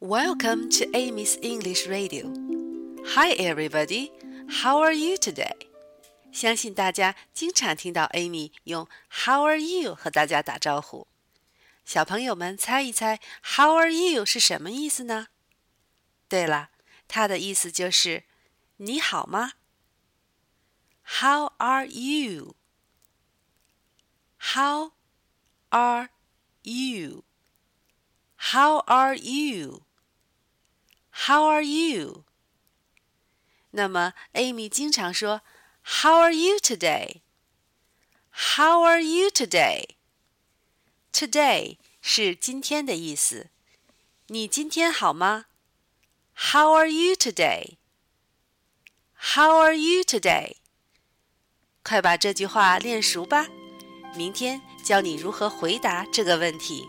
Welcome to Amy's English Radio. Hi, everybody. How are you today? 相信大家经常听到 Amy 用 "How are you" 和大家打招呼。小朋友们，猜一猜 "How are you" 是什么意思呢？对了，它的意思就是“你好吗 ”？How are you? How are you? How are you? How are you? 那么，Amy 经常说 "How are you today?" How are you today? Today 是今天的意思。你今天好吗？How are you today? How are you today? 快把这句话练熟吧，明天教你如何回答这个问题。